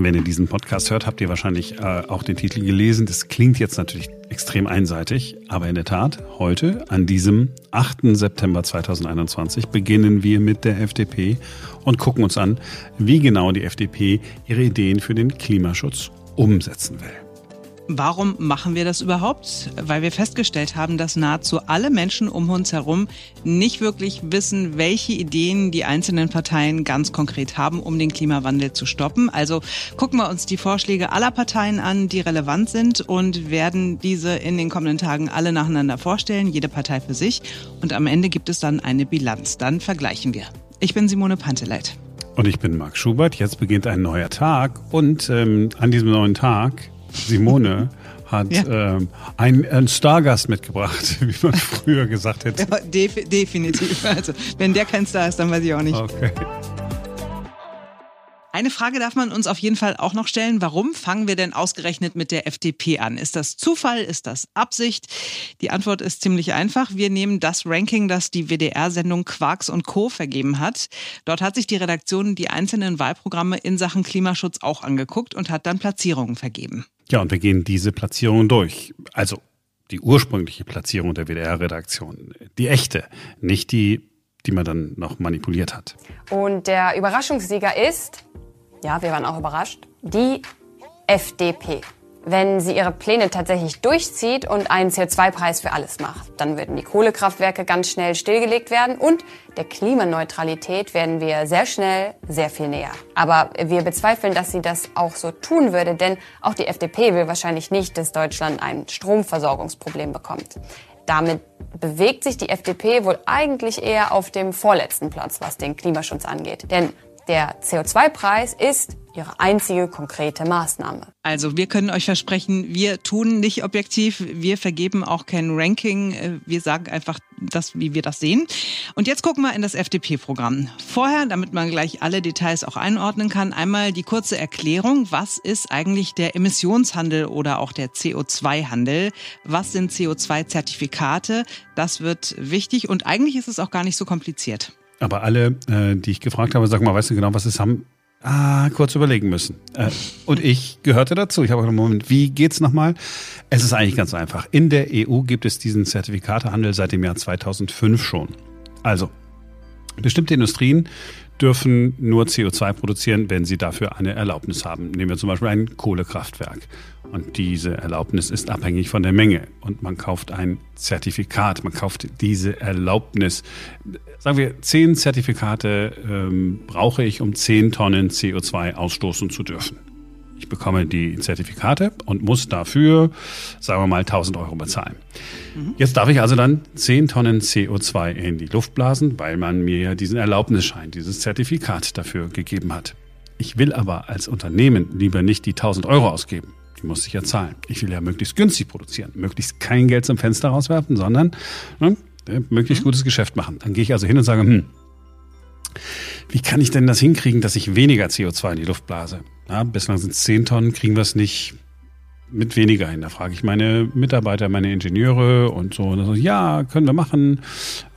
Wenn ihr diesen Podcast hört, habt ihr wahrscheinlich äh, auch den Titel gelesen. Das klingt jetzt natürlich extrem einseitig, aber in der Tat, heute, an diesem 8. September 2021, beginnen wir mit der FDP und gucken uns an, wie genau die FDP ihre Ideen für den Klimaschutz umsetzen will. Warum machen wir das überhaupt? Weil wir festgestellt haben, dass nahezu alle Menschen um uns herum nicht wirklich wissen, welche Ideen die einzelnen Parteien ganz konkret haben, um den Klimawandel zu stoppen. Also gucken wir uns die Vorschläge aller Parteien an, die relevant sind und werden diese in den kommenden Tagen alle nacheinander vorstellen, jede Partei für sich. Und am Ende gibt es dann eine Bilanz. Dann vergleichen wir. Ich bin Simone Panteleit. Und ich bin Marc Schubert. Jetzt beginnt ein neuer Tag und ähm, an diesem neuen Tag Simone hat ja. ähm, einen, einen Stargast mitgebracht, wie man früher gesagt hätte. Ja, def definitiv. Also, wenn der kein Star ist, dann weiß ich auch nicht. Okay. Eine Frage darf man uns auf jeden Fall auch noch stellen. Warum fangen wir denn ausgerechnet mit der FDP an? Ist das Zufall? Ist das Absicht? Die Antwort ist ziemlich einfach. Wir nehmen das Ranking, das die WDR-Sendung Quarks und Co. vergeben hat. Dort hat sich die Redaktion die einzelnen Wahlprogramme in Sachen Klimaschutz auch angeguckt und hat dann Platzierungen vergeben. Ja, und wir gehen diese Platzierungen durch. Also die ursprüngliche Platzierung der WDR-Redaktion. Die echte, nicht die, die man dann noch manipuliert hat. Und der Überraschungssieger ist, ja, wir waren auch überrascht, die FDP wenn sie ihre Pläne tatsächlich durchzieht und einen CO2-Preis für alles macht. Dann würden die Kohlekraftwerke ganz schnell stillgelegt werden und der Klimaneutralität werden wir sehr schnell sehr viel näher. Aber wir bezweifeln, dass sie das auch so tun würde, denn auch die FDP will wahrscheinlich nicht, dass Deutschland ein Stromversorgungsproblem bekommt. Damit bewegt sich die FDP wohl eigentlich eher auf dem vorletzten Platz, was den Klimaschutz angeht. Denn der CO2-Preis ist ihre einzige konkrete Maßnahme. Also wir können euch versprechen, wir tun nicht objektiv, wir vergeben auch kein Ranking, äh, wir sagen einfach das, wie wir das sehen. Und jetzt gucken wir in das FDP-Programm. Vorher, damit man gleich alle Details auch einordnen kann, einmal die kurze Erklärung, was ist eigentlich der Emissionshandel oder auch der CO2-Handel? Was sind CO2-Zertifikate? Das wird wichtig und eigentlich ist es auch gar nicht so kompliziert. Aber alle, äh, die ich gefragt habe, sag mal, weißt du genau, was es haben? Ah, kurz überlegen müssen. Äh, und ich gehörte dazu. Ich habe gesagt, Moment, wie geht's nochmal? Es ist eigentlich ganz einfach. In der EU gibt es diesen Zertifikatehandel seit dem Jahr 2005 schon. Also, bestimmte Industrien dürfen nur CO2 produzieren, wenn sie dafür eine Erlaubnis haben. Nehmen wir zum Beispiel ein Kohlekraftwerk. Und diese Erlaubnis ist abhängig von der Menge. Und man kauft ein Zertifikat, man kauft diese Erlaubnis. Sagen wir, zehn Zertifikate ähm, brauche ich, um zehn Tonnen CO2 ausstoßen zu dürfen. Ich bekomme die Zertifikate und muss dafür, sagen wir mal, 1000 Euro bezahlen. Mhm. Jetzt darf ich also dann 10 Tonnen CO2 in die Luft blasen, weil man mir ja diesen Erlaubnisschein, dieses Zertifikat dafür gegeben hat. Ich will aber als Unternehmen lieber nicht die 1000 Euro ausgeben. Die muss ich ja zahlen. Ich will ja möglichst günstig produzieren, möglichst kein Geld zum Fenster rauswerfen, sondern ne, möglichst mhm. gutes Geschäft machen. Dann gehe ich also hin und sage, hm, wie kann ich denn das hinkriegen, dass ich weniger CO2 in die Luft blase? Ja, bislang sind es 10 Tonnen, kriegen wir es nicht mit weniger hin. Da frage ich meine Mitarbeiter, meine Ingenieure und so. Und so ja, können wir machen,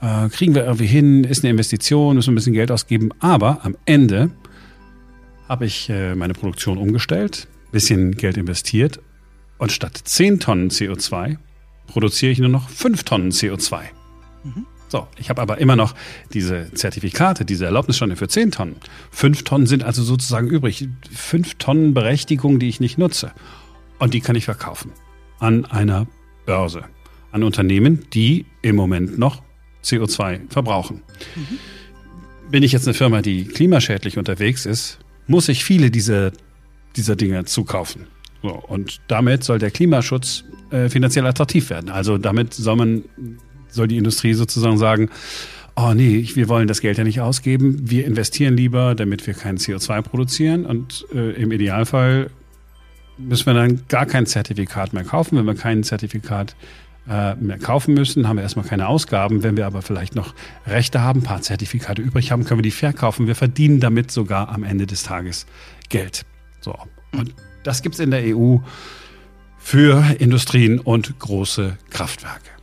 äh, kriegen wir irgendwie hin, ist eine Investition, müssen wir ein bisschen Geld ausgeben. Aber am Ende habe ich äh, meine Produktion umgestellt, bisschen Geld investiert und statt 10 Tonnen CO2 produziere ich nur noch 5 Tonnen CO2. Mhm. So, ich habe aber immer noch diese Zertifikate, diese Erlaubnisscheine für 10 Tonnen. 5 Tonnen sind also sozusagen übrig. 5 Tonnen Berechtigung, die ich nicht nutze. Und die kann ich verkaufen an einer Börse, an Unternehmen, die im Moment noch CO2 verbrauchen. Mhm. Bin ich jetzt eine Firma, die klimaschädlich unterwegs ist, muss ich viele dieser, dieser Dinge zukaufen. So, und damit soll der Klimaschutz äh, finanziell attraktiv werden. Also damit soll man soll die Industrie sozusagen sagen, oh nee, wir wollen das Geld ja nicht ausgeben, wir investieren lieber, damit wir kein CO2 produzieren und äh, im Idealfall müssen wir dann gar kein Zertifikat mehr kaufen. Wenn wir kein Zertifikat äh, mehr kaufen müssen, haben wir erstmal keine Ausgaben. Wenn wir aber vielleicht noch Rechte haben, ein paar Zertifikate übrig haben, können wir die verkaufen. Wir verdienen damit sogar am Ende des Tages Geld. So. Und das gibt's in der EU für Industrien und große Kraftwerke.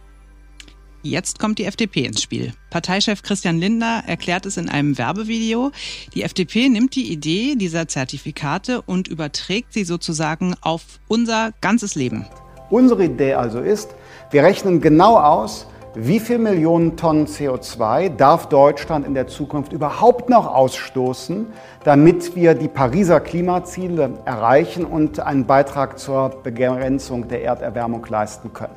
Jetzt kommt die FDP ins Spiel. Parteichef Christian Lindner erklärt es in einem Werbevideo. Die FDP nimmt die Idee dieser Zertifikate und überträgt sie sozusagen auf unser ganzes Leben. Unsere Idee also ist, wir rechnen genau aus, wie viel Millionen Tonnen CO2 darf Deutschland in der Zukunft überhaupt noch ausstoßen, damit wir die Pariser Klimaziele erreichen und einen Beitrag zur Begrenzung der Erderwärmung leisten können.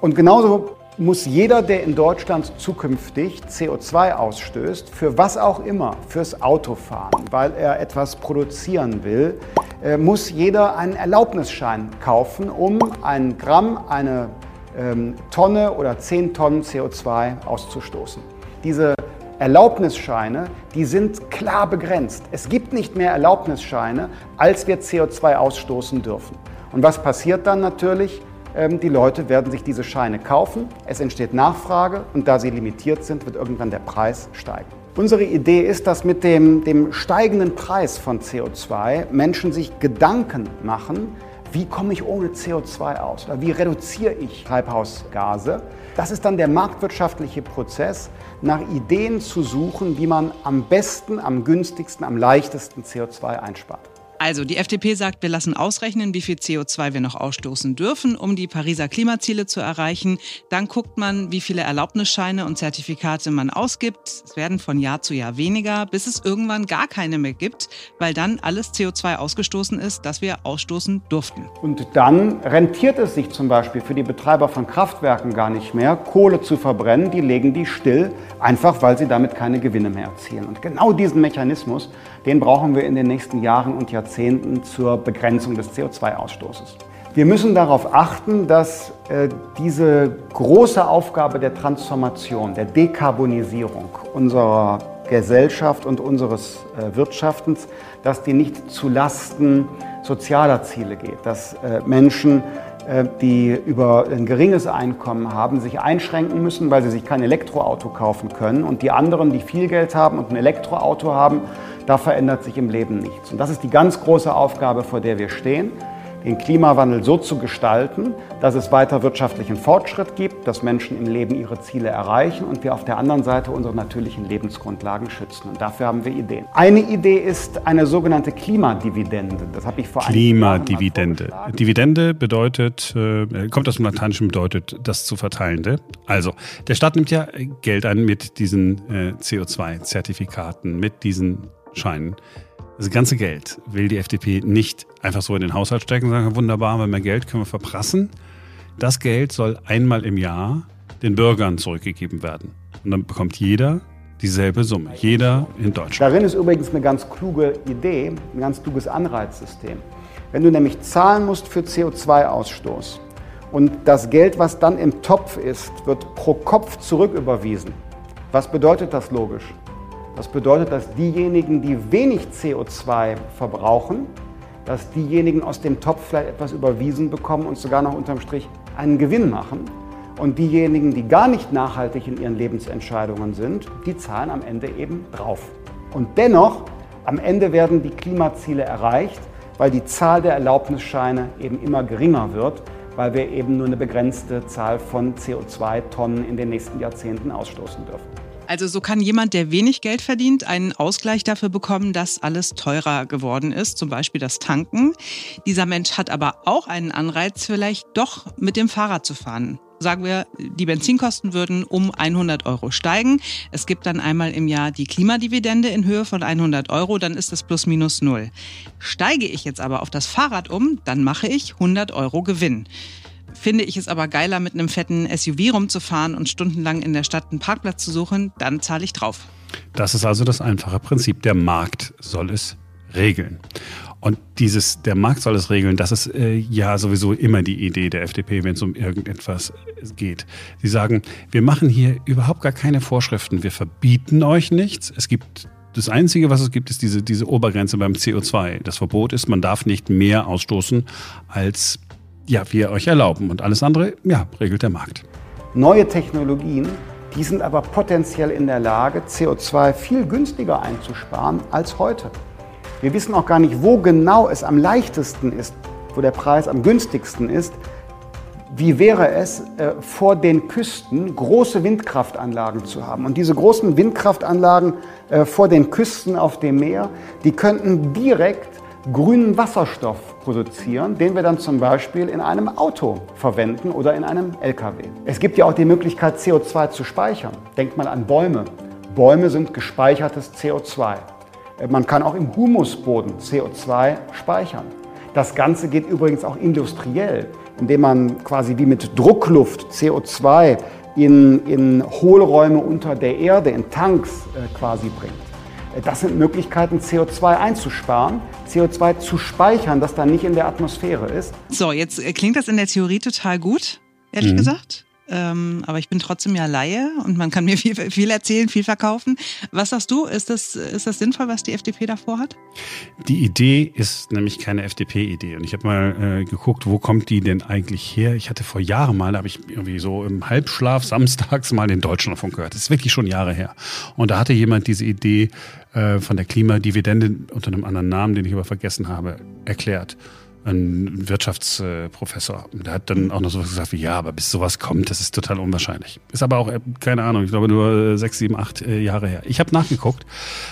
Und genauso muss jeder, der in Deutschland zukünftig CO2 ausstößt, für was auch immer, fürs Autofahren, weil er etwas produzieren will, äh, muss jeder einen Erlaubnisschein kaufen, um ein Gramm, eine ähm, Tonne oder 10 Tonnen CO2 auszustoßen. Diese Erlaubnisscheine, die sind klar begrenzt. Es gibt nicht mehr Erlaubnisscheine, als wir CO2 ausstoßen dürfen. Und was passiert dann natürlich? Ähm, die Leute werden sich diese Scheine kaufen, es entsteht Nachfrage und da sie limitiert sind, wird irgendwann der Preis steigen. Unsere Idee ist, dass mit dem, dem steigenden Preis von CO2 Menschen sich Gedanken machen, wie komme ich ohne CO2 aus oder wie reduziere ich Treibhausgase. Das ist dann der marktwirtschaftliche Prozess, nach Ideen zu suchen, wie man am besten, am günstigsten, am leichtesten CO2 einspart. Also die FDP sagt, wir lassen ausrechnen, wie viel CO2 wir noch ausstoßen dürfen, um die Pariser Klimaziele zu erreichen. Dann guckt man, wie viele Erlaubnisscheine und Zertifikate man ausgibt. Es werden von Jahr zu Jahr weniger, bis es irgendwann gar keine mehr gibt, weil dann alles CO2 ausgestoßen ist, das wir ausstoßen durften. Und dann rentiert es sich zum Beispiel für die Betreiber von Kraftwerken gar nicht mehr, Kohle zu verbrennen. Die legen die still, einfach weil sie damit keine Gewinne mehr erzielen. Und genau diesen Mechanismus, den brauchen wir in den nächsten Jahren und Jahrzehnten zur Begrenzung des CO2-Ausstoßes. Wir müssen darauf achten, dass äh, diese große Aufgabe der Transformation, der Dekarbonisierung unserer Gesellschaft und unseres äh, Wirtschaftens, dass die nicht zu Lasten sozialer Ziele geht, dass äh, Menschen, die über ein geringes Einkommen haben, sich einschränken müssen, weil sie sich kein Elektroauto kaufen können und die anderen, die viel Geld haben und ein Elektroauto haben, da verändert sich im Leben nichts. Und das ist die ganz große Aufgabe, vor der wir stehen, den Klimawandel so zu gestalten, dass es weiter wirtschaftlichen Fortschritt gibt, dass Menschen im Leben ihre Ziele erreichen und wir auf der anderen Seite unsere natürlichen Lebensgrundlagen schützen. Und dafür haben wir Ideen. Eine Idee ist eine sogenannte Klimadividende. Das habe ich vor Klimadividende. Dividende bedeutet, äh, kommt aus dem Lateinischen, bedeutet das zu verteilende. Also, der Staat nimmt ja Geld ein mit diesen äh, CO2-Zertifikaten, mit diesen Scheinen. Das ganze Geld will die FDP nicht einfach so in den Haushalt stecken und sagen, wunderbar, haben wir mehr Geld, können wir verprassen. Das Geld soll einmal im Jahr den Bürgern zurückgegeben werden. Und dann bekommt jeder dieselbe Summe. Jeder in Deutschland. Darin ist übrigens eine ganz kluge Idee, ein ganz kluges Anreizsystem. Wenn du nämlich zahlen musst für CO2-Ausstoß und das Geld, was dann im Topf ist, wird pro Kopf zurücküberwiesen. Was bedeutet das logisch? Das bedeutet, dass diejenigen, die wenig CO2 verbrauchen, dass diejenigen aus dem Topf vielleicht etwas überwiesen bekommen und sogar noch unterm Strich einen Gewinn machen. Und diejenigen, die gar nicht nachhaltig in ihren Lebensentscheidungen sind, die zahlen am Ende eben drauf. Und dennoch, am Ende werden die Klimaziele erreicht, weil die Zahl der Erlaubnisscheine eben immer geringer wird, weil wir eben nur eine begrenzte Zahl von CO2-Tonnen in den nächsten Jahrzehnten ausstoßen dürfen. Also so kann jemand, der wenig Geld verdient, einen Ausgleich dafür bekommen, dass alles teurer geworden ist, zum Beispiel das Tanken. Dieser Mensch hat aber auch einen Anreiz, vielleicht doch mit dem Fahrrad zu fahren sagen wir, die Benzinkosten würden um 100 Euro steigen. Es gibt dann einmal im Jahr die Klimadividende in Höhe von 100 Euro, dann ist es plus minus null. Steige ich jetzt aber auf das Fahrrad um, dann mache ich 100 Euro Gewinn finde ich es aber geiler, mit einem fetten SUV rumzufahren und stundenlang in der Stadt einen Parkplatz zu suchen, dann zahle ich drauf. Das ist also das einfache Prinzip. Der Markt soll es regeln. Und dieses, der Markt soll es regeln, das ist äh, ja sowieso immer die Idee der FDP, wenn es um irgendetwas geht. Sie sagen, wir machen hier überhaupt gar keine Vorschriften, wir verbieten euch nichts. Es gibt das Einzige, was es gibt, ist diese, diese Obergrenze beim CO2. Das Verbot ist, man darf nicht mehr ausstoßen als ja, wir euch erlauben. Und alles andere, ja, regelt der Markt. Neue Technologien, die sind aber potenziell in der Lage, CO2 viel günstiger einzusparen als heute. Wir wissen auch gar nicht, wo genau es am leichtesten ist, wo der Preis am günstigsten ist, wie wäre es, äh, vor den Küsten große Windkraftanlagen zu haben. Und diese großen Windkraftanlagen äh, vor den Küsten auf dem Meer, die könnten direkt grünen Wasserstoff produzieren, den wir dann zum Beispiel in einem Auto verwenden oder in einem LKW. Es gibt ja auch die Möglichkeit, CO2 zu speichern. Denkt mal an Bäume. Bäume sind gespeichertes CO2. Äh, man kann auch im Humusboden CO2 speichern. Das Ganze geht übrigens auch industriell indem man quasi wie mit Druckluft CO2 in, in Hohlräume unter der Erde, in Tanks äh, quasi bringt. Das sind Möglichkeiten, CO2 einzusparen, CO2 zu speichern, das dann nicht in der Atmosphäre ist. So, jetzt äh, klingt das in der Theorie total gut, ehrlich mhm. gesagt ähm, aber ich bin trotzdem ja Laie und man kann mir viel, viel erzählen, viel verkaufen. Was sagst du? Ist das, ist das sinnvoll, was die FDP davor hat? Die Idee ist nämlich keine FDP-Idee. Und ich habe mal äh, geguckt, wo kommt die denn eigentlich her? Ich hatte vor Jahren mal, da habe ich irgendwie so im Halbschlaf samstags mal den Deutschlandfunk gehört. Das ist wirklich schon Jahre her. Und da hatte jemand diese Idee äh, von der Klimadividende unter einem anderen Namen, den ich aber vergessen habe, erklärt ein Wirtschaftsprofessor. Der hat dann auch noch sowas gesagt wie, ja, aber bis sowas kommt, das ist total unwahrscheinlich. Ist aber auch, äh, keine Ahnung, ich glaube nur äh, sechs, sieben, acht äh, Jahre her. Ich habe nachgeguckt.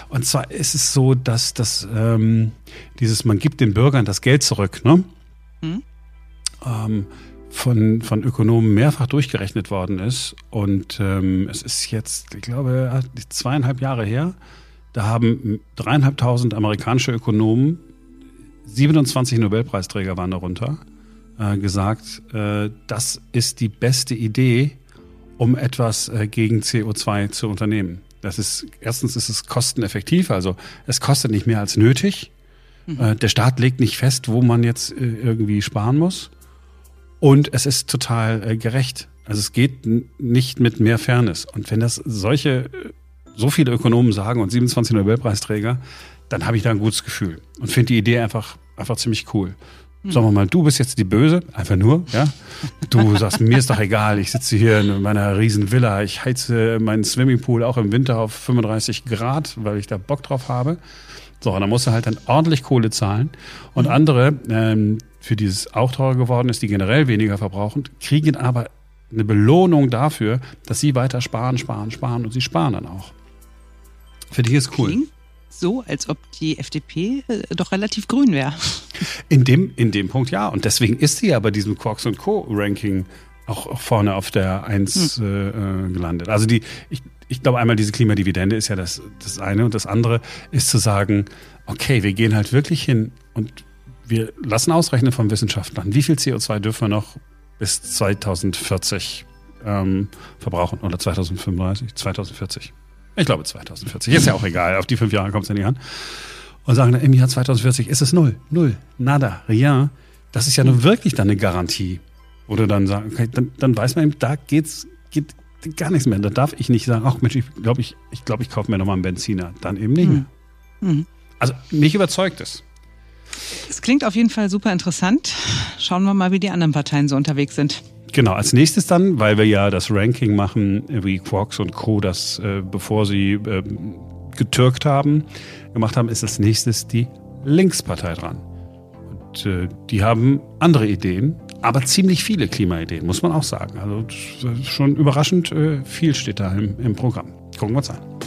Und zwar ist es so, dass das ähm, dieses, man gibt den Bürgern das Geld zurück, ne? Mhm. Ähm, von, von Ökonomen mehrfach durchgerechnet worden ist. Und ähm, es ist jetzt, ich glaube, zweieinhalb Jahre her. Da haben dreieinhalbtausend amerikanische Ökonomen 27 Nobelpreisträger waren darunter, äh, gesagt, äh, das ist die beste Idee, um etwas äh, gegen CO2 zu unternehmen. Das ist, erstens ist es kosteneffektiv, also es kostet nicht mehr als nötig. Mhm. Äh, der Staat legt nicht fest, wo man jetzt äh, irgendwie sparen muss. Und es ist total äh, gerecht. Also es geht nicht mit mehr Fairness. Und wenn das solche, so viele Ökonomen sagen und 27 Nobelpreisträger, dann habe ich da ein gutes Gefühl und finde die Idee einfach, einfach ziemlich cool. Sagen wir mal, du bist jetzt die Böse, einfach nur, ja. Du sagst, mir ist doch egal, ich sitze hier in meiner riesen Villa, ich heize meinen Swimmingpool auch im Winter auf 35 Grad, weil ich da Bock drauf habe. So, und dann musst du halt dann ordentlich Kohle zahlen. Und mhm. andere, ähm, für die es auch teurer geworden ist, die generell weniger verbrauchen, kriegen aber eine Belohnung dafür, dass sie weiter sparen, sparen, sparen und sie sparen dann auch. Für die ist cool. Klingt so, als ob die FDP äh, doch relativ grün wäre. In dem, in dem Punkt ja. Und deswegen ist sie ja bei diesem Quarks und Co. Ranking auch vorne auf der Eins hm. äh, gelandet. Also die, ich, ich glaube einmal diese Klimadividende ist ja das, das eine und das andere ist zu sagen, okay, wir gehen halt wirklich hin und wir lassen ausrechnen von Wissenschaftlern, wie viel CO2 dürfen wir noch bis 2040 ähm, verbrauchen oder 2035, 2040. Ich glaube 2040. Ist ja auch egal. Auf die fünf Jahre kommt es ja nicht an. Und sagen dann, im Jahr 2040 ist es null. Null. Nada. Rien. Das ist ja nun wirklich dann eine Garantie. Oder dann sagen, okay, dann, dann weiß man eben, da geht's, geht gar nichts mehr. Da darf ich nicht sagen, ach Mensch, ich glaube, ich, ich, glaub, ich kaufe mir nochmal einen Benziner. Dann eben nicht mehr. Mhm. Also mich überzeugt es. Es klingt auf jeden Fall super interessant. Schauen wir mal, wie die anderen Parteien so unterwegs sind. Genau, als nächstes dann, weil wir ja das Ranking machen, wie Quarks und Co., das äh, bevor sie äh, getürkt haben, gemacht haben, ist als nächstes die Linkspartei dran. Und äh, die haben andere Ideen, aber ziemlich viele Klimaideen, muss man auch sagen. Also schon überraschend äh, viel steht da im, im Programm. Gucken wir uns an.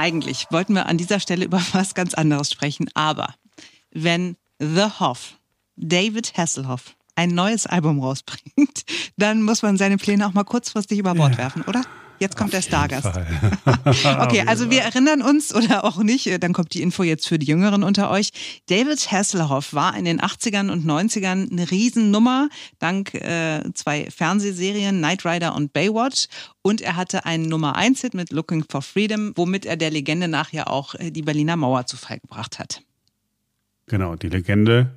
Eigentlich wollten wir an dieser Stelle über was ganz anderes sprechen, aber wenn The Hoff, David Hasselhoff, ein neues Album rausbringt, dann muss man seine Pläne auch mal kurzfristig über Bord ja. werfen, oder? Jetzt kommt der Stargast. okay, also wir erinnern uns oder auch nicht, äh, dann kommt die Info jetzt für die Jüngeren unter euch. David Hasselhoff war in den 80ern und 90ern eine Riesennummer, dank äh, zwei Fernsehserien, Knight Rider und Baywatch. Und er hatte einen Nummer 1 Hit mit Looking for Freedom, womit er der Legende nach ja auch äh, die Berliner Mauer zu Fall gebracht hat. Genau, die Legende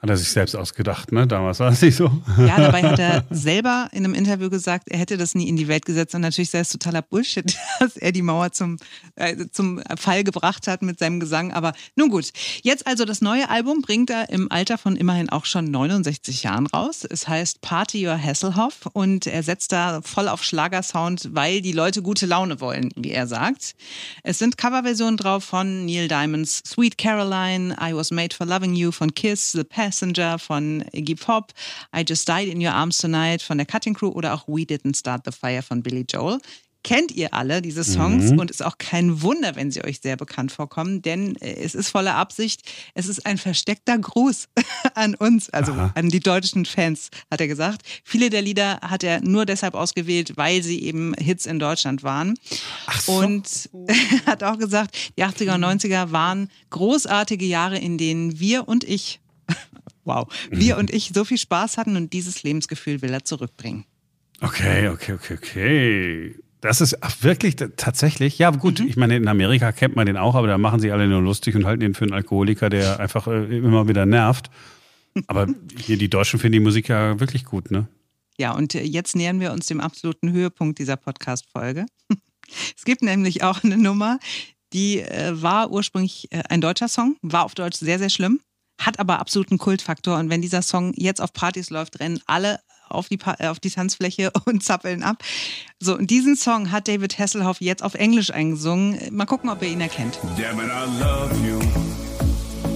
Hat er sich selbst ausgedacht, ne? Damals war es nicht so. Ja, dabei hat er selber in einem Interview gesagt, er hätte das nie in die Welt gesetzt und natürlich sei es totaler Bullshit, dass er die Mauer zum, äh, zum Fall gebracht hat mit seinem Gesang. Aber nun gut. Jetzt also das neue Album bringt er im Alter von immerhin auch schon 69 Jahren raus. Es heißt Party Your Hasselhoff und er setzt da voll auf Schlagersound, weil die Leute gute Laune wollen, wie er sagt. Es sind Coverversionen drauf von Neil Diamonds Sweet Caroline, I Was Made for Loving You von Kiss, The Past Passenger von Iggy Pop, I Just Died in Your Arms Tonight von der Cutting Crew oder auch We Didn't Start the Fire von Billy Joel kennt ihr alle diese Songs mhm. und ist auch kein Wunder, wenn sie euch sehr bekannt vorkommen, denn äh, es ist voller Absicht. Es ist ein versteckter Gruß an uns, also Aha. an die deutschen Fans, hat er gesagt. Viele der Lieder hat er nur deshalb ausgewählt, weil sie eben Hits in Deutschland waren. Ach so. Und hat auch gesagt, die 80er und 90er waren großartige Jahre, in denen wir und ich wow, wir und ich so viel Spaß hatten und dieses Lebensgefühl will er zurückbringen. Okay, okay, okay, okay. Das ist ach, wirklich tatsächlich, ja gut, mhm. ich meine, in Amerika kennt man den auch, aber da machen sie alle nur lustig und halten ihn für einen Alkoholiker, der einfach äh, immer wieder nervt. Aber hier die Deutschen finden die Musik ja wirklich gut, ne? Ja, und äh, jetzt nähern wir uns dem absoluten Höhepunkt dieser Podcast-Folge. Es gibt nämlich auch eine Nummer, die äh, war ursprünglich äh, ein deutscher Song, war auf Deutsch sehr, sehr schlimm hat aber absoluten Kultfaktor. Und wenn dieser Song jetzt auf Partys läuft, rennen alle auf die, äh, auf die Tanzfläche und zappeln ab. So, und diesen Song hat David Hasselhoff jetzt auf Englisch eingesungen. Mal gucken, ob ihr ihn erkennt. Damn it, I love you,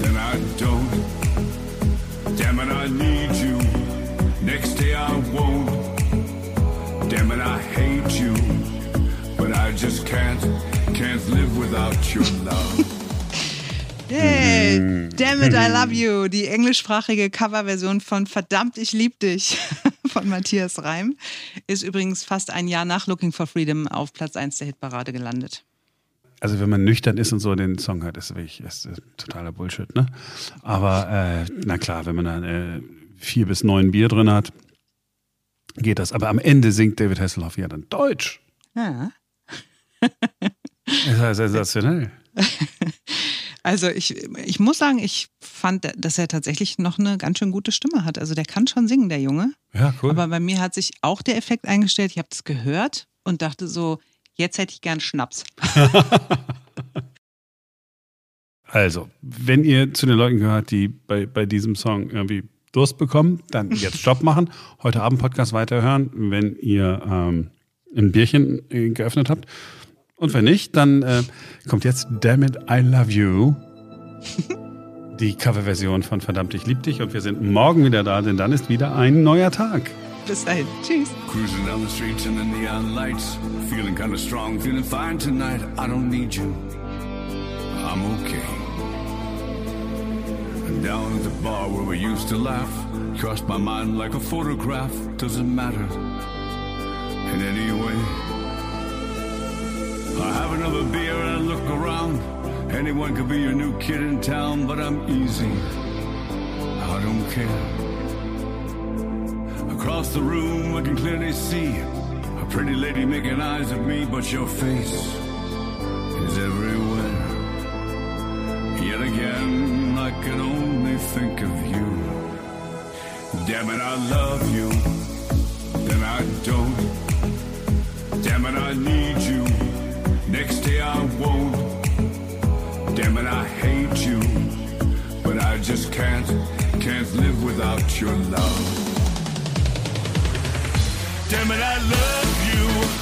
then I don't. Damn it, I need you, next day I won't. Damn it, I hate you, but I just can't, can't live without your love. Hey, mhm. Damn it, I love you. Die englischsprachige Coverversion von Verdammt, ich lieb dich von Matthias Reim ist übrigens fast ein Jahr nach Looking for Freedom auf Platz 1 der Hitparade gelandet. Also wenn man nüchtern ist und so den Song hört, ist wirklich ist, ist totaler Bullshit, ne? Aber äh, na klar, wenn man dann äh, vier bis neun Bier drin hat, geht das. Aber am Ende singt David Hasselhoff ja dann Deutsch. Ja. das ist ja sensationell. Also ich, ich muss sagen, ich fand, dass er tatsächlich noch eine ganz schön gute Stimme hat. Also der kann schon singen, der Junge. Ja, cool. Aber bei mir hat sich auch der Effekt eingestellt. Ich habe das gehört und dachte so, jetzt hätte ich gern Schnaps. also, wenn ihr zu den Leuten gehört, die bei, bei diesem Song irgendwie Durst bekommen, dann jetzt Stopp machen, heute Abend Podcast weiterhören, wenn ihr ähm, ein Bierchen äh, geöffnet habt und wenn nicht, dann äh, kommt jetzt Damn It, I Love You. Die Coverversion von Verdammt, ich lieb dich. Und wir sind morgen wieder da, denn dann ist wieder ein neuer Tag. Bis dahin. Tschüss. Cruising down the streets in the neon lights. Feeling kind of strong, feeling fine tonight. I don't need you. I'm okay. And down at the bar where we used to laugh. Crossed my mind like a photograph. Doesn't matter. In any way. I have another beer and I look around. Anyone could be your new kid in town, but I'm easy. I don't care. Across the room, I can clearly see a pretty lady making eyes at me, but your face is everywhere. Yet again, I can only think of you. Damn it, I love you. Then I don't. Damn it, I need you. Next day I won't. Damn it, I hate you. But I just can't, can't live without your love. Damn it, I love you.